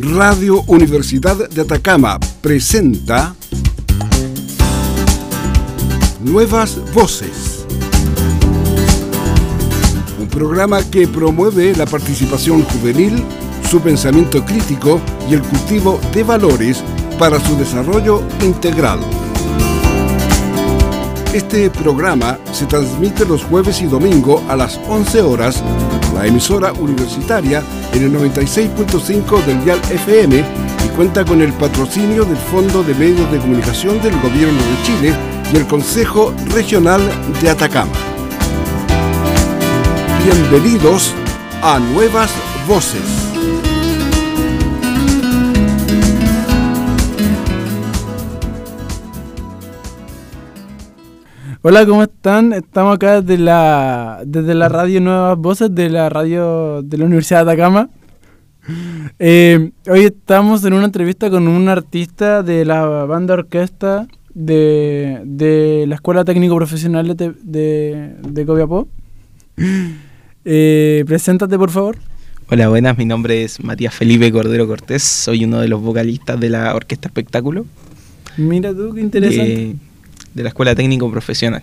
Radio Universidad de Atacama presenta Nuevas Voces. Un programa que promueve la participación juvenil, su pensamiento crítico y el cultivo de valores para su desarrollo integral. Este programa se transmite los jueves y domingo a las 11 horas la emisora universitaria en el 96.5 del Dial FM y cuenta con el patrocinio del Fondo de Medios de Comunicación del Gobierno de Chile y el Consejo Regional de Atacama. Bienvenidos a Nuevas Voces. Hola, ¿cómo están? Estamos acá desde la, desde la radio Nuevas Voces, de la radio de la Universidad de Atacama. Eh, hoy estamos en una entrevista con un artista de la banda orquesta de, de la Escuela Técnico Profesional de, de, de Copiapó. Eh, preséntate, por favor. Hola, buenas. Mi nombre es Matías Felipe Cordero Cortés. Soy uno de los vocalistas de la Orquesta Espectáculo. Mira tú, qué interesante. Eh, de la Escuela Técnico Profesional.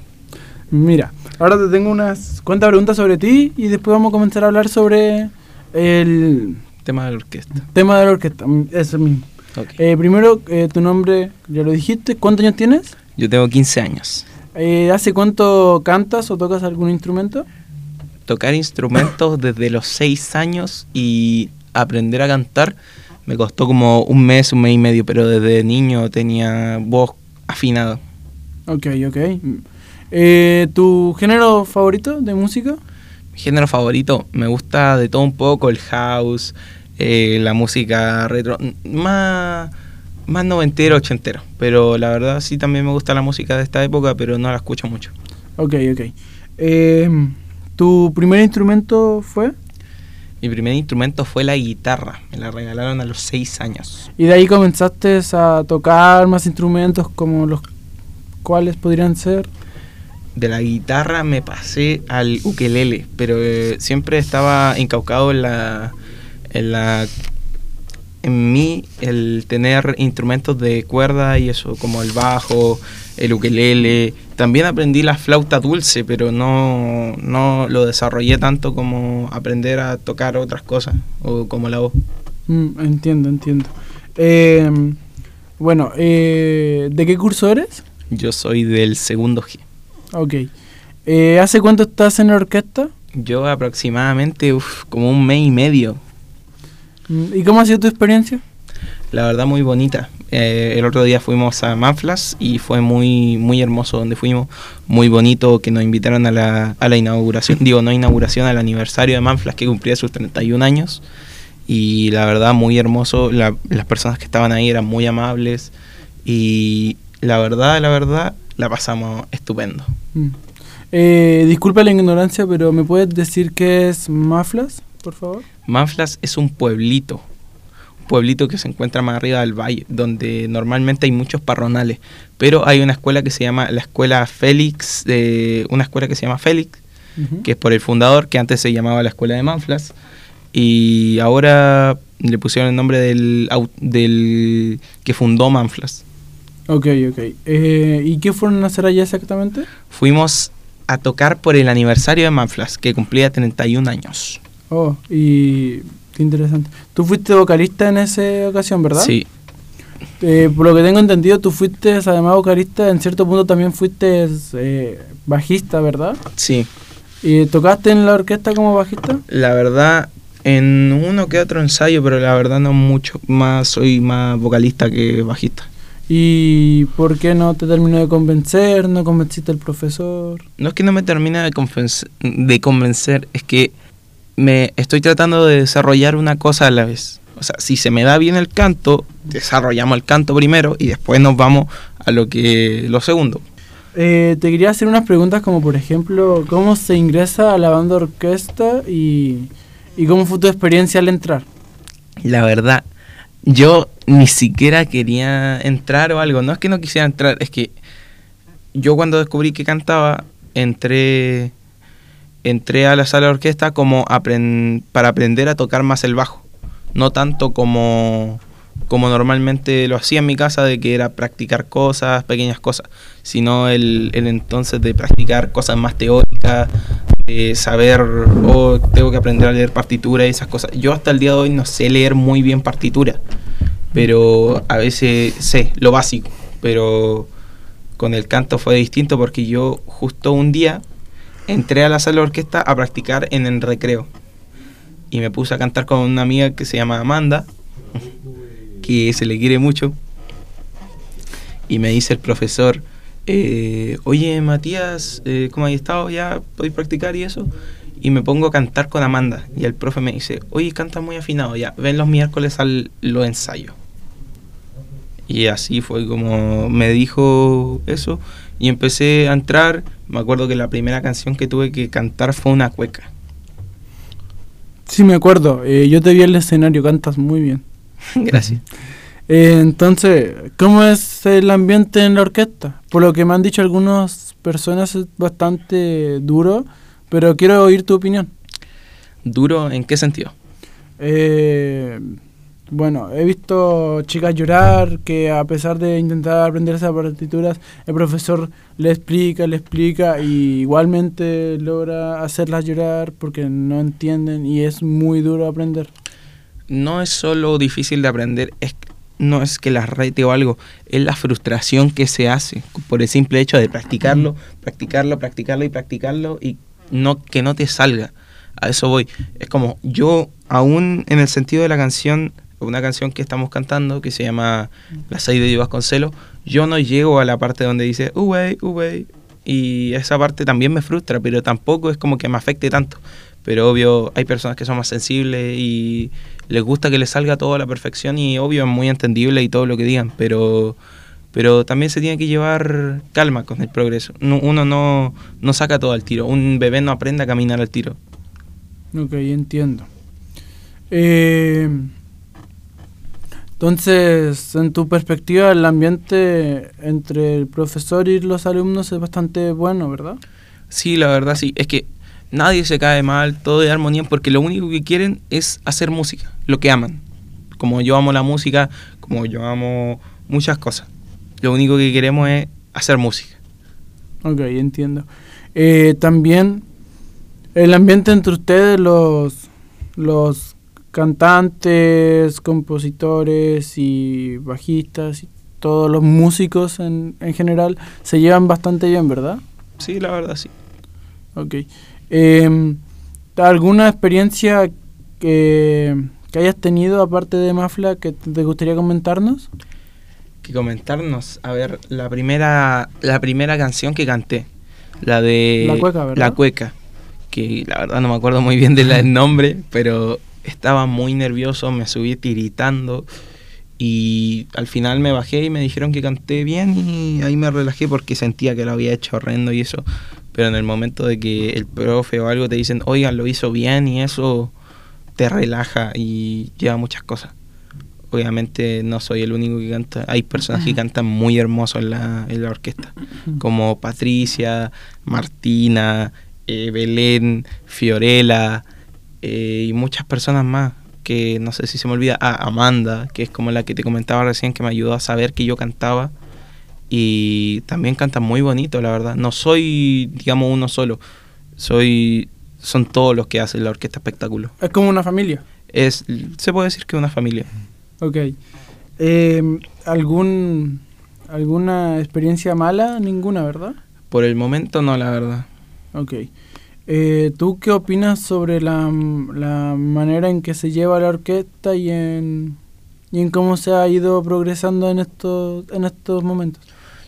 Mira, ahora te tengo unas cuantas preguntas sobre ti y después vamos a comenzar a hablar sobre el tema de la orquesta. Tema de la orquesta, mm, eso mismo. Okay. Eh, primero, eh, tu nombre, ya lo dijiste, ¿cuántos años tienes? Yo tengo 15 años. Eh, ¿Hace cuánto cantas o tocas algún instrumento? Tocar instrumentos desde los 6 años y aprender a cantar me costó como un mes, un mes y medio, pero desde niño tenía voz afinada. Ok, ok. Eh, ¿Tu género favorito de música? Mi género favorito, me gusta de todo un poco, el house, eh, la música retro, más, más noventero, ochentero. Pero la verdad sí también me gusta la música de esta época, pero no la escucho mucho. Ok, ok. Eh, ¿Tu primer instrumento fue? Mi primer instrumento fue la guitarra, me la regalaron a los seis años. ¿Y de ahí comenzaste a tocar más instrumentos como los ¿Cuáles podrían ser? De la guitarra me pasé al ukelele, pero eh, siempre estaba encaucado en la, en la en mí el tener instrumentos de cuerda y eso, como el bajo, el ukelele. También aprendí la flauta dulce, pero no, no lo desarrollé tanto como aprender a tocar otras cosas, o como la voz. Mm, entiendo, entiendo. Eh, bueno, eh, ¿de qué curso eres? Yo soy del segundo G. Ok. Eh, ¿Hace cuánto estás en la orquesta? Yo aproximadamente uf, como un mes y medio. ¿Y cómo ha sido tu experiencia? La verdad muy bonita. Eh, el otro día fuimos a Manflas y fue muy muy hermoso donde fuimos. Muy bonito que nos invitaron a la, a la inauguración, digo no inauguración, al aniversario de Manflas que cumplía sus 31 años. Y la verdad muy hermoso. La, las personas que estaban ahí eran muy amables. Y la verdad, la verdad, la pasamos estupendo. Mm. Eh, disculpa la ignorancia, pero ¿me puedes decir qué es Manflas, por favor? Manflas es un pueblito, un pueblito que se encuentra más arriba del valle, donde normalmente hay muchos parronales, pero hay una escuela que se llama la Escuela Félix, eh, una escuela que se llama Félix, uh -huh. que es por el fundador, que antes se llamaba la Escuela de Manflas, y ahora le pusieron el nombre del, del que fundó Manflas. Ok, ok. Eh, ¿Y qué fueron a hacer allá exactamente? Fuimos a tocar por el aniversario de Manflas, que cumplía 31 años. Oh, y qué interesante. Tú fuiste vocalista en esa ocasión, ¿verdad? Sí. Eh, por lo que tengo entendido, tú fuiste además vocalista, en cierto punto también fuiste eh, bajista, ¿verdad? Sí. ¿Y tocaste en la orquesta como bajista? La verdad, en uno que otro ensayo, pero la verdad no mucho. Más soy más vocalista que bajista. ¿Y por qué no te terminó de convencer? ¿No convenciste al profesor? No es que no me termine de, de convencer, es que me estoy tratando de desarrollar una cosa a la vez. O sea, si se me da bien el canto, desarrollamos el canto primero y después nos vamos a lo que lo segundo. Eh, te quería hacer unas preguntas como por ejemplo, ¿cómo se ingresa a la banda orquesta y, y cómo fue tu experiencia al entrar? La verdad, yo ni siquiera quería entrar o algo. No es que no quisiera entrar, es que yo cuando descubrí que cantaba, entré, entré a la sala de orquesta como aprend para aprender a tocar más el bajo. no tanto como, como normalmente lo hacía en mi casa, de que era practicar cosas, pequeñas cosas, sino el, el entonces de practicar cosas más teóricas, saber, o tengo que aprender a leer partitura y esas cosas. Yo hasta el día de hoy no sé leer muy bien partitura, pero a veces sé lo básico, pero con el canto fue distinto porque yo justo un día entré a la sala de orquesta a practicar en el recreo y me puse a cantar con una amiga que se llama Amanda, que se le quiere mucho, y me dice el profesor, eh, oye Matías, eh, ¿cómo has estado? ¿Ya podéis practicar y eso? Y me pongo a cantar con Amanda, y el profe me dice, oye, canta muy afinado, ya, ven los miércoles al los ensayos. Y así fue como me dijo eso, y empecé a entrar, me acuerdo que la primera canción que tuve que cantar fue una cueca. Sí, me acuerdo. Eh, yo te vi en el escenario, cantas muy bien. Gracias. Eh, entonces, ¿cómo es el ambiente en la orquesta? Por lo que me han dicho algunas personas es bastante duro, pero quiero oír tu opinión. ¿Duro en qué sentido? Eh, bueno, he visto chicas llorar que a pesar de intentar aprender esas partituras, el profesor le explica, le explica y igualmente logra hacerlas llorar porque no entienden y es muy duro aprender. No es solo difícil de aprender, es no es que las rete o algo, es la frustración que se hace por el simple hecho de practicarlo, practicarlo, practicarlo y practicarlo y no que no te salga. A eso voy. Es como yo aún en el sentido de la canción una canción que estamos cantando que se llama Las seis de Vasconcelos, yo no llego a la parte donde dice uwey, uwey, y esa parte también me frustra, pero tampoco es como que me afecte tanto. Pero obvio, hay personas que son más sensibles y les gusta que les salga todo a la perfección y obvio es muy entendible y todo lo que digan, pero pero también se tiene que llevar calma con el progreso. uno no, no saca todo al tiro, un bebé no aprende a caminar al tiro. Ok, entiendo. Eh, entonces, en tu perspectiva, el ambiente entre el profesor y los alumnos es bastante bueno, ¿verdad? Sí, la verdad sí. Es que nadie se cae mal, todo de armonía, porque lo único que quieren es hacer música, lo que aman. Como yo amo la música, como yo amo muchas cosas. Lo único que queremos es hacer música. Ok, entiendo. Eh, también el ambiente entre ustedes, los, los cantantes, compositores y bajistas y todos los músicos en, en general se llevan bastante bien, ¿verdad? Sí, la verdad sí. Ok. Em, ¿Alguna experiencia que, que, hayas tenido aparte de Mafla que te gustaría comentarnos? Que comentarnos, a ver, la primera, la primera canción que canté, la de La Cueca, ¿verdad? La Cueca, que la verdad no me acuerdo muy bien del nombre, pero estaba muy nervioso, me subí tiritando y al final me bajé y me dijeron que canté bien y ahí me relajé porque sentía que lo había hecho horrendo y eso. Pero en el momento de que el profe o algo te dicen, oigan, lo hizo bien y eso te relaja y lleva muchas cosas. Obviamente no soy el único que canta, hay personas que cantan muy hermoso en la, en la orquesta, como Patricia, Martina, eh, Belén, Fiorella, eh, y muchas personas más que no sé si se me olvida, ah, Amanda, que es como la que te comentaba recién, que me ayudó a saber que yo cantaba. Y también canta muy bonito, la verdad. No soy, digamos, uno solo. Soy, son todos los que hacen la orquesta espectáculo. Es como una familia. Es, se puede decir que una familia. Ok. Eh, ¿algún, ¿Alguna experiencia mala? Ninguna, ¿verdad? Por el momento no, la verdad. Ok. Eh, ¿Tú qué opinas sobre la, la, manera en que se lleva la orquesta y en, y en cómo se ha ido progresando en estos, en estos momentos?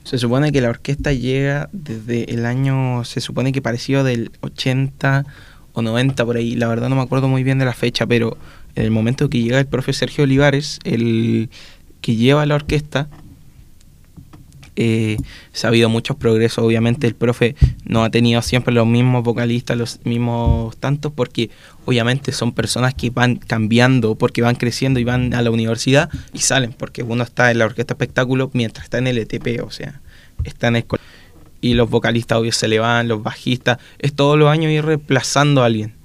Se supone que la orquesta llega desde el año, se supone que pareció del 80 o 90 por ahí, la verdad no me acuerdo muy bien de la fecha, pero en el momento que llega el profe Sergio Olivares, el que lleva la orquesta, eh, ha habido muchos progresos. Obviamente el profe no ha tenido siempre los mismos vocalistas, los mismos tantos, porque obviamente son personas que van cambiando, porque van creciendo y van a la universidad y salen, porque uno está en la orquesta espectáculo mientras está en el ETP, o sea, está en escuela. Y los vocalistas obvio se le van, los bajistas, es todos los años ir reemplazando a alguien.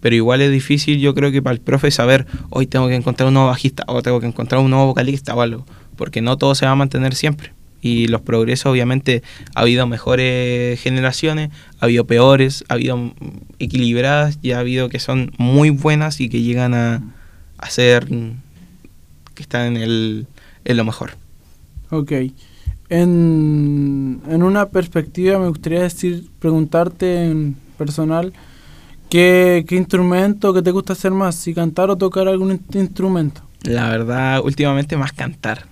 pero igual es difícil yo creo que para el profe saber, hoy tengo que encontrar un nuevo bajista o tengo que encontrar un nuevo vocalista o algo, porque no todo se va a mantener siempre. Y los progresos, obviamente, ha habido mejores generaciones, ha habido peores, ha habido equilibradas y ha habido que son muy buenas y que llegan a, a ser que están en, el, en lo mejor. Ok. En, en una perspectiva me gustaría decir, preguntarte en personal, ¿qué, ¿qué instrumento que te gusta hacer más? Si cantar o tocar algún in- instrumento. La verdad, últimamente más cantar.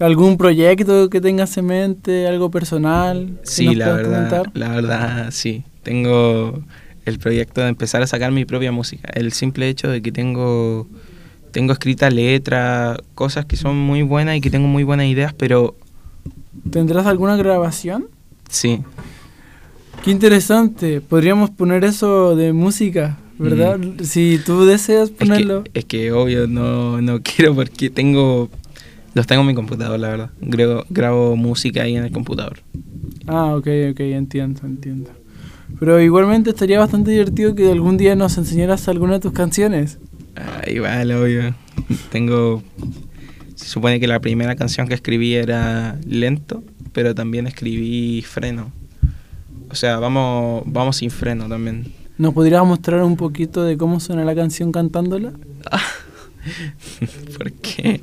¿Algún proyecto que tengas en mente? ¿Algo personal? Sí, la verdad, comentar? la verdad, sí. Tengo el proyecto de empezar a sacar mi propia música. El simple hecho de que tengo, tengo escrita letra, cosas que son muy buenas y que tengo muy buenas ideas, pero ¿Tendrás alguna grabación? sí, Qué interesante. Podríamos poner eso de música, ¿verdad? Si tú deseas es que, ponerlo. es que obvio no, no quiero porque tengo, los tengo en mi computador, la verdad. Grabo, grabo música ahí en el computador. Ah, ok, ok, entiendo, entiendo. Pero igualmente estaría bastante divertido que algún día nos enseñaras alguna de tus canciones. Ah, igual, obvio. Tengo. Se supone que la primera canción que escribí era lento, pero también escribí freno. O sea, vamos, vamos sin freno también. ¿Nos podrías mostrar un poquito de cómo suena la canción cantándola? ¿Por qué?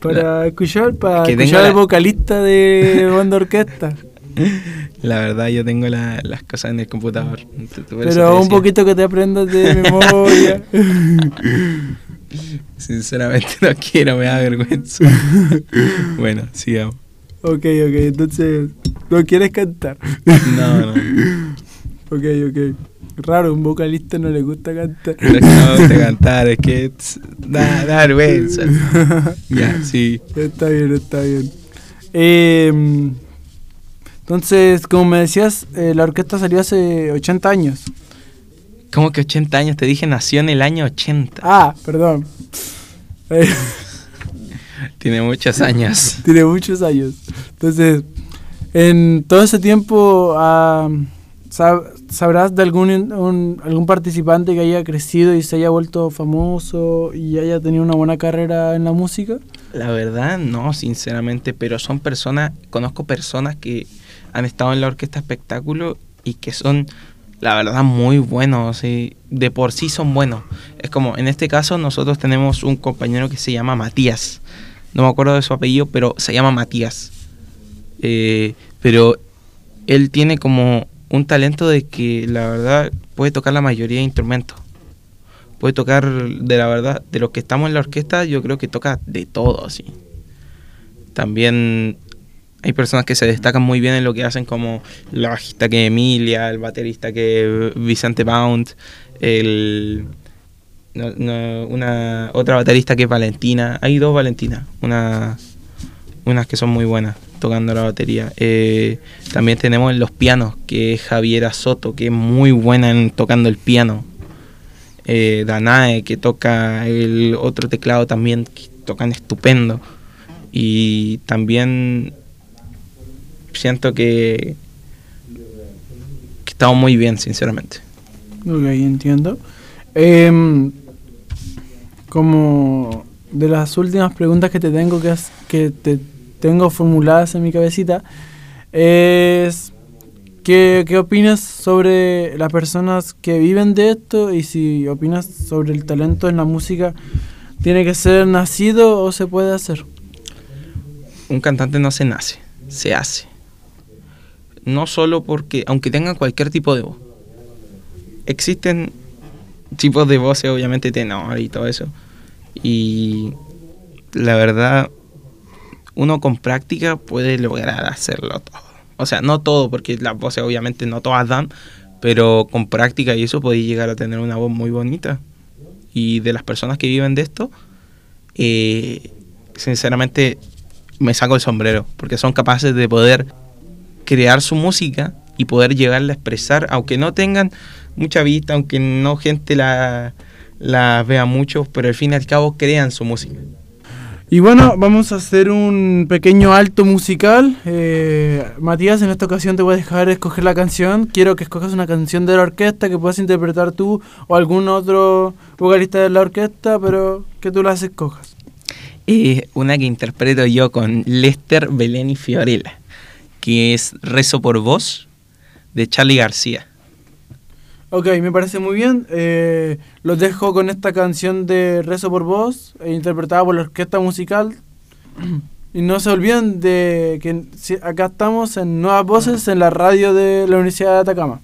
Para escuchar, para Que escuchar al la- vocalista de banda orquesta. La verdad, yo tengo la- las cosas en el computador. Pero un poquito que te aprendas de memoria. Sinceramente no quiero, me da vergüenza. bueno, sigamos. ok, ok, entonces no quieres cantar. No, no. Ok, ok. Raro, un vocalista no le gusta cantar. No no me guste cantar, es que da, da vergüenza. Ya, sí. Está bien, está bien. Eh, entonces, como me decías, eh, la orquesta salió hace 80 años. ¿Cómo que 80 años? Te dije, nació en el año 80. Ah, perdón. Eh, Tiene muchos años. tiene muchos años. Entonces, en todo ese tiempo, sab- ¿sabrás de algún, algún participante que haya crecido y se haya vuelto famoso y haya tenido una buena carrera en la música? La verdad, no, sinceramente, pero son personas, conozco personas que han estado en la orquesta espectáculo y que son, la verdad, muy buenos, y de por sí son buenos. Es como, en este caso, nosotros tenemos un compañero que se llama Matías. No me acuerdo de su apellido, pero se llama Matías. Eh, pero él tiene como un talento de que, la verdad, puede tocar la mayoría de instrumentos puede tocar de la verdad, de los que estamos en la orquesta, yo creo que toca de todo, así. También hay personas que se destacan muy bien en lo que hacen, como la bajista que Emilia, el baterista que Vicente Bound, el una otra baterista que es Valentina. Hay dos Valentinas, una, unas que son muy buenas tocando la batería. Eh, también tenemos en los pianos, que es Javiera Soto, que es muy buena en tocando el piano eh, Danae que toca el otro teclado también que tocan estupendo y también siento que, estamos muy bien sinceramente Ok, entiendo. Em, como de las últimas preguntas que te tengo que, que te tengo formuladas en mi cabecita es ¿qué, qué opinas sobre las personas que viven de esto y si opinas sobre el talento en la música tiene que ser nacido o se puede hacer un cantante no se nace se hace. No solo porque aunque tengan cualquier tipo de voz. Existen tipos de voces obviamente tenor y todo eso. Y la verdad uno con práctica puede lograr hacerlo todo. O sea, no todo, porque las voces obviamente no todas dan, pero con práctica y eso podéis llegar a tener una voz muy bonita. Y de las personas que viven de esto, eh, sinceramente me saco el sombrero, porque son capaces de poder crear su música y poder llegarla a expresar, aunque no tengan mucha vista, aunque no gente la, la vea mucho, pero al fin y al cabo crean su música. Y bueno, vamos a hacer un pequeño alto musical. Eh, Matías, en esta ocasión te voy a dejar escoger la canción. Quiero que escojas una canción de la orquesta que puedas interpretar tú o algún otro vocalista de la orquesta, pero que tú las escojas. Eh, una que interpreto yo con Lester, Belén y Fiorella, que es Rezo por Vos, de Charlie García. Ok, me parece muy bien. Eh, los dejo con esta canción de Rezo por Voz, eh, interpretada por la orquesta musical. Y no se olviden de que acá estamos en Nuevas Voces en la radio de la Universidad de Atacama.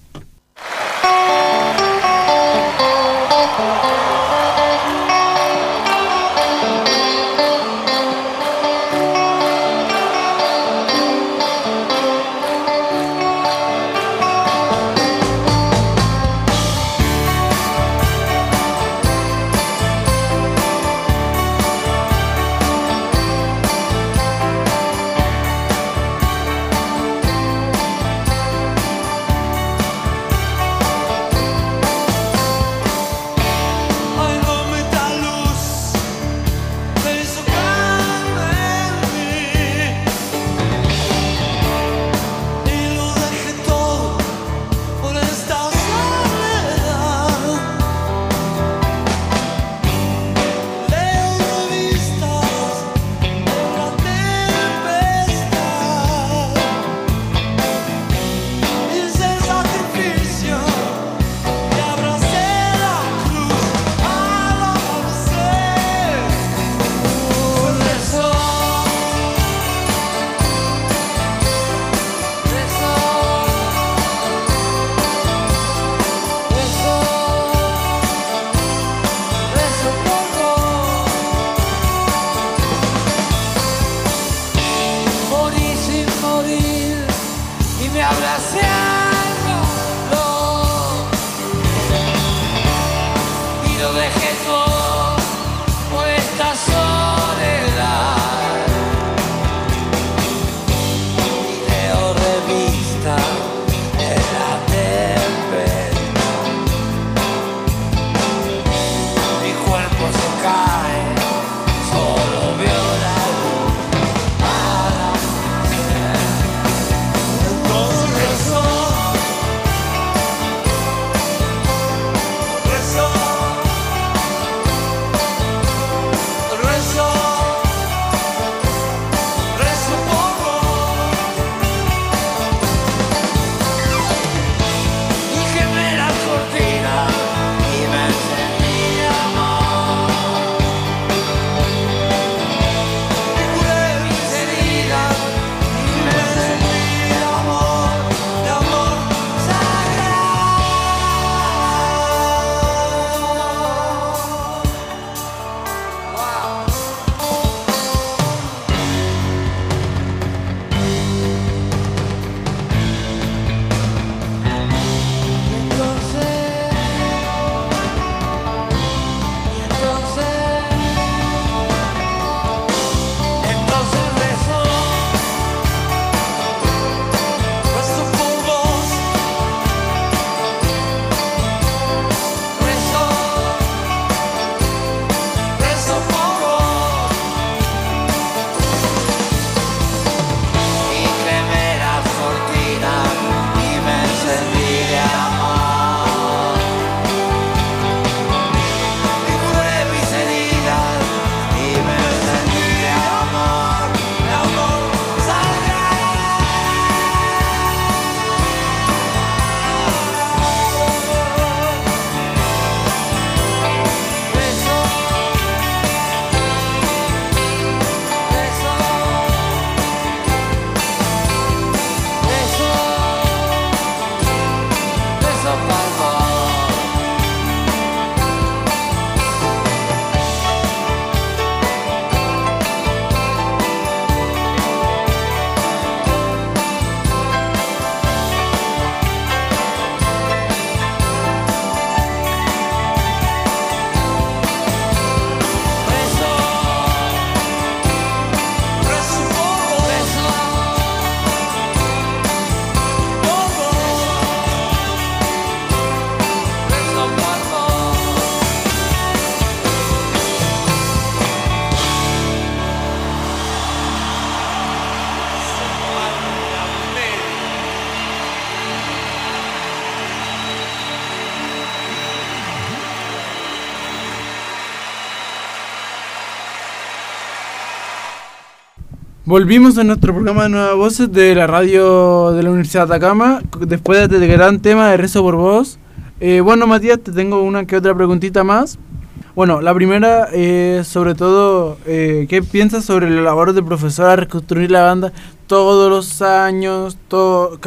Volvimos a nuestro programa de Nuevas Voces de la radio de la Universidad de Atacama, después de este gran tema de Rezo por Voz. Eh, bueno, Matías, te tengo una que otra preguntita más. Bueno, la primera es sobre todo, eh, ¿qué piensas sobre la labor de profesor a reconstruir la banda todos los años, todo,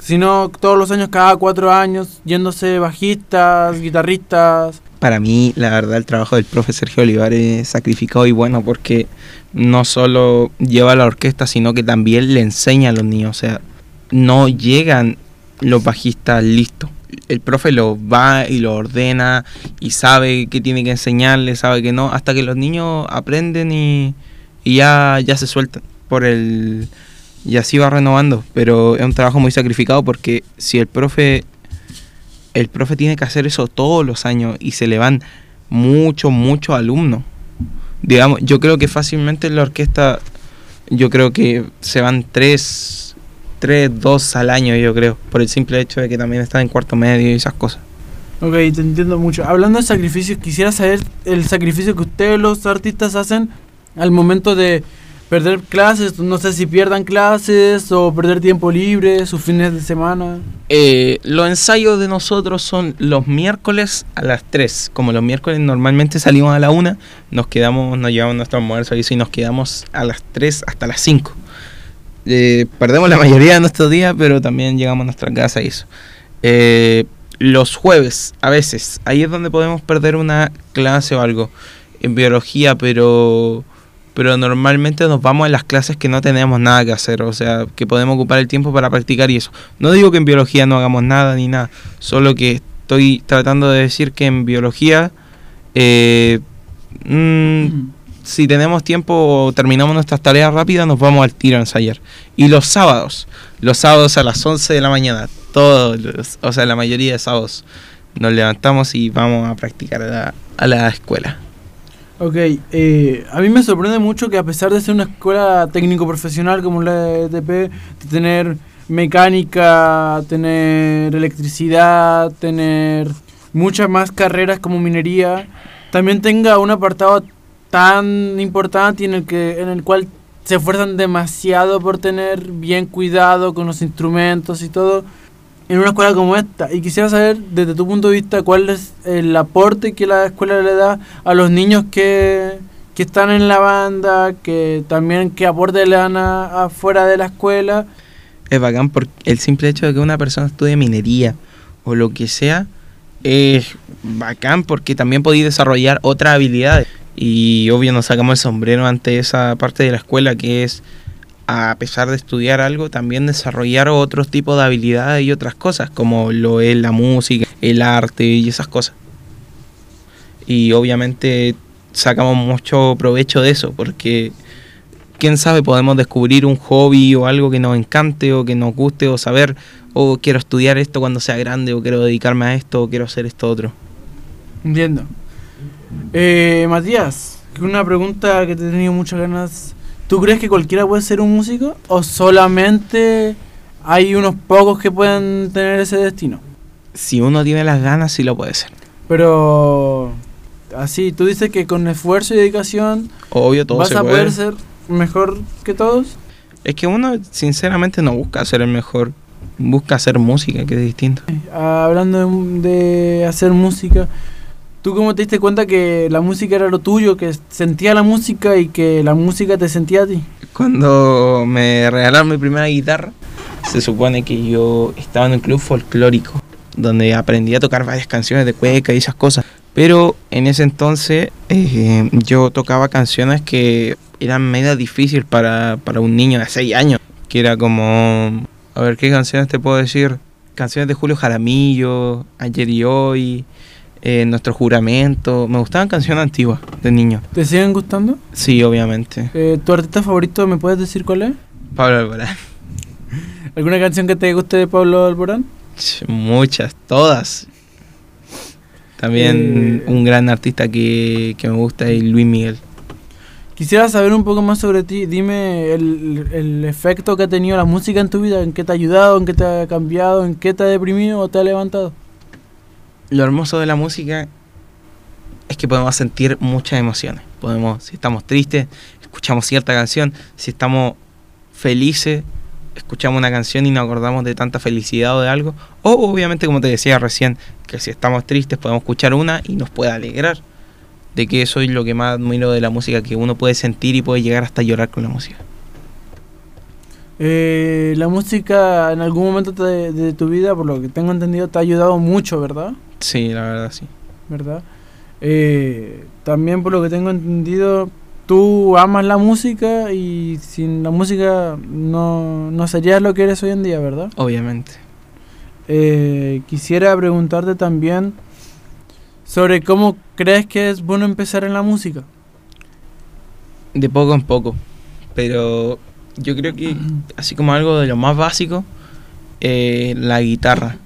si no todos los años, cada cuatro años, yéndose bajistas, guitarristas? Para mí, la verdad, el trabajo del profe Sergio Olivares es sacrificado y bueno porque no solo lleva la orquesta, sino que también le enseña a los niños. O sea, no llegan los bajistas listos el profe lo va y lo ordena y sabe que tiene que enseñarle, sabe que no, hasta que los niños aprenden y, ya, ya se sueltan por el y así va renovando, pero es un trabajo muy sacrificado porque si el profe el profe tiene que hacer eso todos los años y se le van muchos muchos alumnos. Digamos, yo creo que fácilmente en la orquesta yo creo que se van tres 3, 2 al año, yo creo, por el simple hecho de que también están en cuarto medio y esas cosas. Ok, te entiendo mucho. Hablando de sacrificios, quisiera saber el sacrificio que ustedes los artistas hacen al momento de perder clases, no sé si pierdan clases o perder tiempo libre, sus fines de semana. Eh, los ensayos de nosotros son los miércoles a las 3. Como los miércoles normalmente salimos a la 1, nos quedamos, nos llevamos nuestro almuerzo y nos quedamos a las 3 hasta las 5. Eh, perdemos la mayoría de nuestros días, pero también llegamos a nuestra casa y eso. Eh, los jueves, a veces, ahí es donde podemos perder una clase o algo en biología, pero pero normalmente nos vamos a las clases que no tenemos nada que hacer, o sea, que podemos ocupar el tiempo para practicar y eso. No digo que en biología no hagamos nada ni nada, solo que estoy tratando de decir que en biología eh, mm, si tenemos tiempo o terminamos nuestras tareas rápidas, nos vamos al tiro a ensayar. Y los sábados, los sábados a las 11 de la mañana, todos, o sea, la mayoría de sábados, nos levantamos y vamos a practicar a la, a la escuela. Ok, eh, a mí me sorprende mucho que a pesar de ser una escuela técnico-profesional como la ETP, de tener mecánica, tener electricidad, tener muchas más carreras como minería, también tenga un apartado tan importante en el, que, en el cual se esfuerzan demasiado por tener bien cuidado con los instrumentos y todo en una escuela como esta. Y quisiera saber, desde tu punto de vista, cuál es el aporte que la escuela le da a los niños que, que están en la banda, que también qué aporte le dan afuera de la escuela. Es bacán porque el simple hecho de que una persona estudie minería o lo que sea, es bacán porque también podéis desarrollar otras habilidades. Y obvio nos sacamos el sombrero ante esa parte de la escuela que es, a pesar de estudiar algo, también desarrollar otros tipos de habilidades y otras cosas, como lo es la música, el arte y esas cosas. Y obviamente sacamos mucho provecho de eso, porque quién sabe, podemos descubrir un hobby o algo que nos encante o que nos guste o saber, o quiero estudiar esto cuando sea grande o quiero dedicarme a esto o quiero hacer esto otro. Entiendo. Eh, Matías, una pregunta que te he tenido muchas ganas. ¿Tú crees que cualquiera puede ser un músico o solamente hay unos pocos que pueden tener ese destino? Si uno tiene las ganas, sí lo puede ser. Pero así, tú dices que con esfuerzo y dedicación Obvio, todo vas a poder ser mejor que todos. Es que uno sinceramente no busca ser el mejor, busca hacer música, que es distinto. hablando de hacer música, ¿Tú cómo te diste cuenta que la música era lo tuyo, que sentía la música y que la música te sentía a ti? Cuando me regalaron mi primera guitarra, se supone que yo estaba en un club folclórico, donde aprendí a tocar varias canciones de cueca y esas cosas. Pero en ese entonces eh, yo tocaba canciones que eran medio difíciles para, para un niño de 6 años, que era como, a ver, ¿qué canciones te puedo decir? Canciones de Julio Jaramillo, Ayer y Hoy, eh, nuestro juramento. Me gustaban canciones antiguas de niño. ¿Te siguen gustando? Sí, obviamente. Eh, ¿Tu artista favorito me puedes decir cuál es? Pablo Alborán. ¿Alguna canción que te guste de Pablo Alborán? Muchas, todas. También eh, un gran artista que, que, me gusta es Luis Miguel. Quisiera saber un poco más sobre ti. Dime el, el, efecto que ha tenido la música en tu vida, en qué te ha ayudado, en qué te ha cambiado, en qué te ha deprimido o te ha levantado lo hermoso de la música es que podemos sentir muchas emociones. Podemos, si estamos tristes, escuchamos cierta canción, si estamos felices, escuchamos una canción y nos acordamos de tanta felicidad o de algo, o obviamente como te decía recién, que si estamos tristes podemos escuchar una y nos puede alegrar, de que eso es lo que más admiro de la música, que uno puede sentir y puede llegar hasta llorar con la música. Eh, la música en algún momento de, de tu vida, por lo que tengo entendido, te ha ayudado mucho, ¿verdad? Sí, la verdad sí. ¿Verdad? Eh, también por lo que tengo entendido, tú amas la música y sin la música no, no serías lo que eres hoy en día, ¿verdad? Obviamente. Eh, quisiera preguntarte también sobre cómo crees que es bueno empezar en la música. De poco en poco. Pero yo creo que así como algo de lo más básico, eh, la guitarra.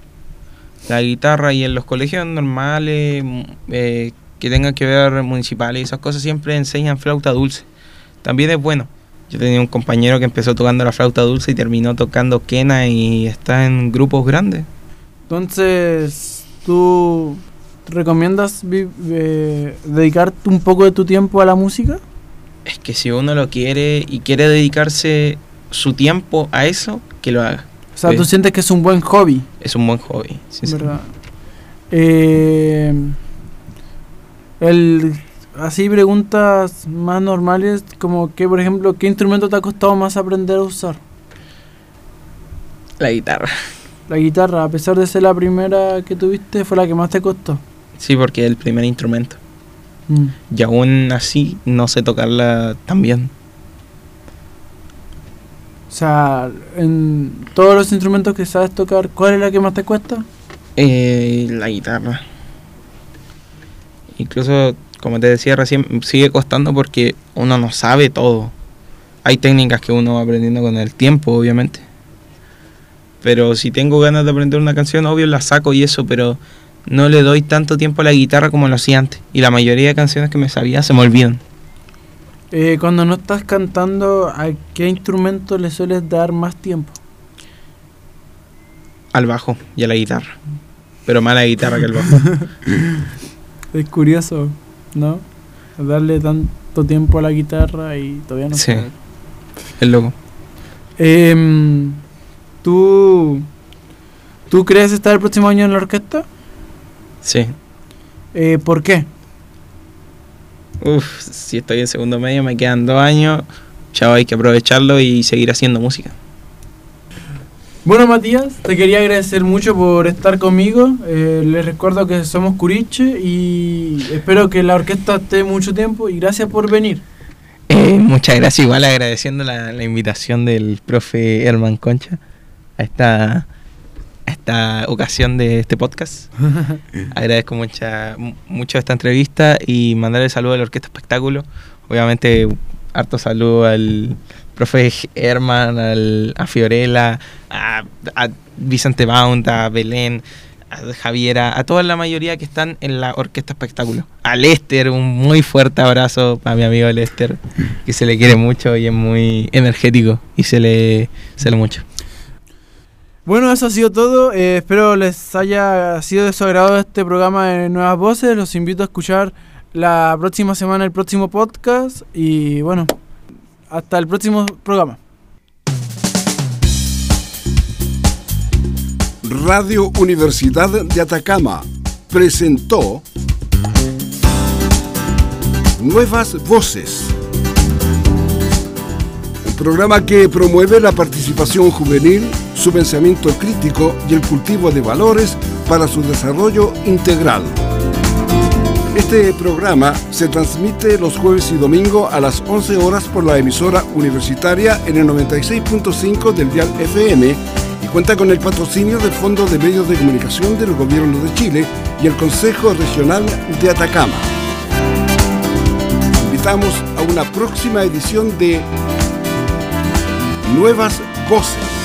La guitarra y en los colegios normales mm, eh, que tengan que ver municipales y esas cosas siempre enseñan flauta dulce. También es bueno. Yo tenía un compañero que empezó tocando la flauta dulce y terminó tocando quena y está en grupos grandes. Entonces, ¿tú recomiendas eh, dedicarte un poco de tu tiempo a la música? Es que si uno lo quiere y quiere dedicarse su tiempo a eso, que lo haga. O sea, Sí. ¿tú sientes que es un buen hobby? Es un buen hobby. sinceramente. ¿verdad? Eh, el, así preguntas más normales, como que, por ejemplo, ¿qué instrumento te ha costado más aprender a usar? La guitarra. La guitarra, a pesar de ser la primera que tuviste, fue la que más te costó. Sí, porque es el primer instrumento. Mm. Y aún así no sé tocarla tan bien. O sea, en todos los instrumentos que sabes tocar, ¿cuál es la que más te cuesta? Eh, la guitarra. Incluso, como te decía recién, sigue costando porque uno no sabe todo. Hay técnicas que uno va aprendiendo con el tiempo, obviamente. Pero si tengo ganas de aprender una canción, obvio la saco y eso, pero no le doy tanto tiempo a la guitarra como lo hacía antes. Y la mayoría de canciones que me sabía se me olvidan. Eh, cuando no estás cantando, ¿a qué instrumento le sueles dar más tiempo? Al bajo y a la guitarra. Pero más a la guitarra que al bajo. Es curioso, ¿no? Darle tanto tiempo a la guitarra y todavía no Sí. saber. Es loco. Em, ¿tú, ¿Tú crees estar el próximo año en la orquesta? Sí. Eh, ¿Por qué? Uf, si estoy en segundo medio, me quedan dos años. Chao, hay que aprovecharlo y seguir haciendo música. Bueno, Matías, te quería agradecer mucho por estar conmigo. Eh, les recuerdo que somos Curiche y espero que la orquesta esté mucho tiempo y gracias por venir. Eh, muchas gracias, igual agradeciendo la, la invitación del profe Herman Concha a esta, esta ocasión de este podcast. Agradezco mucha, mu- mucho esta entrevista y mandarle saludo a la Orquesta Espectáculo. Obviamente, harto saludo al profe Herman, al, a Fiorella, a, a Vicente Mount, a Belén, a Javiera, a toda la mayoría que están en la Orquesta Espectáculo. A Lester, un muy fuerte abrazo para mi amigo Lester, que se le quiere mucho y es muy energético y se le, se le mucho. Bueno, eso ha sido todo. Eh, espero les haya sido de su agrado este programa de Nuevas Voces. Los invito a escuchar la próxima semana el próximo podcast. Y bueno, hasta el próximo programa. Radio Universidad de Atacama presentó Nuevas Voces. Un programa que promueve la participación juvenil, su pensamiento crítico y el cultivo de valores para su desarrollo integral. Este programa se transmite los jueves y domingo a las 11 horas por la emisora universitaria en el 96.5 del Dial FM y cuenta con el patrocinio del Fondo de Medios de Comunicación del Gobierno de Chile y el Consejo Regional de Atacama. Invitamos a una próxima edición de Nuevas Voces.